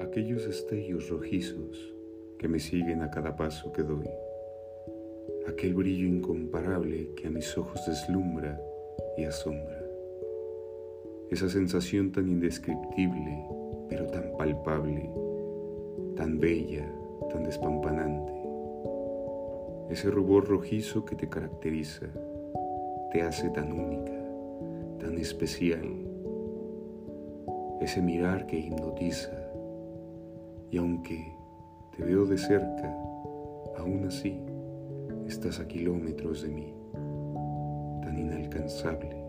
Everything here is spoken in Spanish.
aquellos destellos rojizos que me siguen a cada paso que doy, aquel brillo incomparable que a mis ojos deslumbra y asombra, esa sensación tan indescriptible pero tan palpable, tan bella, tan despampanante, ese rubor rojizo que te caracteriza, te hace tan única, tan especial, ese mirar que hipnotiza, y aunque te veo de cerca, aún así estás a kilómetros de mí, tan inalcanzable.